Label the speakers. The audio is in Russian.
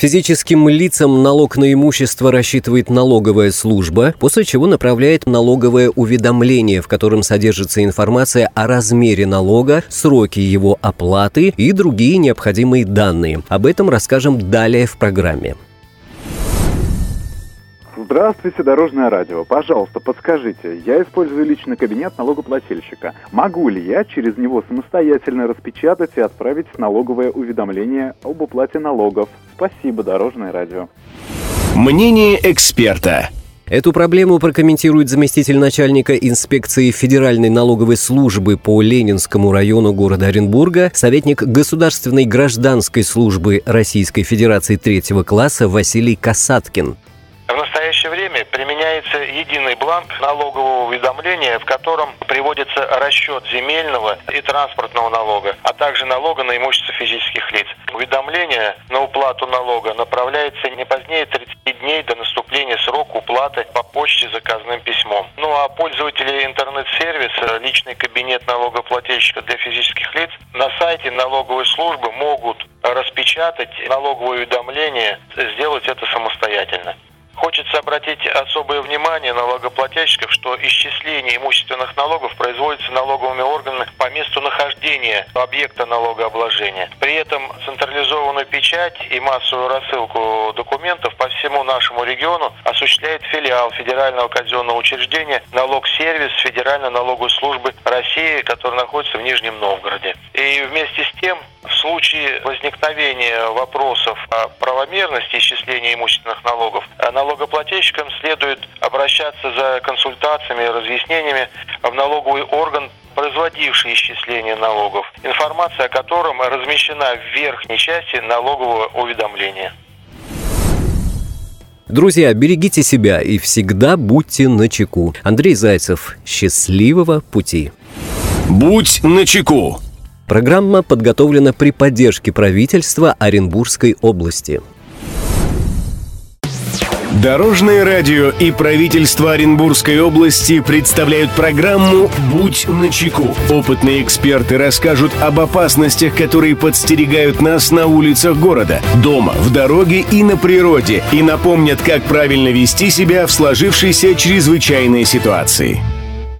Speaker 1: Физическим лицам налог на имущество рассчитывает налоговая служба, после чего направляет налоговое уведомление, в котором содержится информация о размере налога, сроке его оплаты и другие необходимые данные. Об этом расскажем далее в программе.
Speaker 2: Здравствуйте, Дорожное радио. Пожалуйста, подскажите, я использую личный кабинет налогоплательщика. Могу ли я через него самостоятельно распечатать и отправить налоговое уведомление об уплате налогов? Спасибо, Дорожное радио.
Speaker 3: Мнение эксперта.
Speaker 1: Эту проблему прокомментирует заместитель начальника инспекции Федеральной налоговой службы по Ленинскому району города Оренбурга, советник Государственной гражданской службы Российской Федерации третьего класса Василий Касаткин
Speaker 4: настоящее время применяется единый бланк налогового уведомления, в котором приводится расчет земельного и транспортного налога, а также налога на имущество физических лиц. Уведомление на уплату налога направляется не позднее 30 дней до наступления срока уплаты по почте заказным письмом. Ну а пользователи интернет-сервиса «Личный кабинет налогоплательщика для физических лиц» на сайте налоговой службы могут распечатать налоговое уведомление, сделать это самостоятельно. Хочется обратить особое внимание налогоплательщиков, что исчисление имущественных налогов производится налоговыми органами по месту нахождения объекта налогообложения. При этом централизованную печать и массовую рассылку документов по всему нашему региону осуществляет филиал Федерального казенного учреждения «Налог-сервис» Федеральной налоговой службы России, который находится в Нижнем Новгороде. И вместе с тем случае возникновения вопросов о правомерности исчисления имущественных налогов, налогоплательщикам следует обращаться за консультациями и разъяснениями в налоговый орган производивший исчисление налогов, информация о котором размещена в верхней части налогового уведомления.
Speaker 1: Друзья, берегите себя и всегда будьте начеку. Андрей Зайцев, счастливого пути.
Speaker 3: Будь начеку.
Speaker 1: Программа подготовлена при поддержке правительства Оренбургской области.
Speaker 3: Дорожное радио и правительство Оренбургской области представляют программу «Будь начеку». Опытные эксперты расскажут об опасностях, которые подстерегают нас на улицах города, дома, в дороге и на природе, и напомнят, как правильно вести себя в сложившейся чрезвычайной ситуации.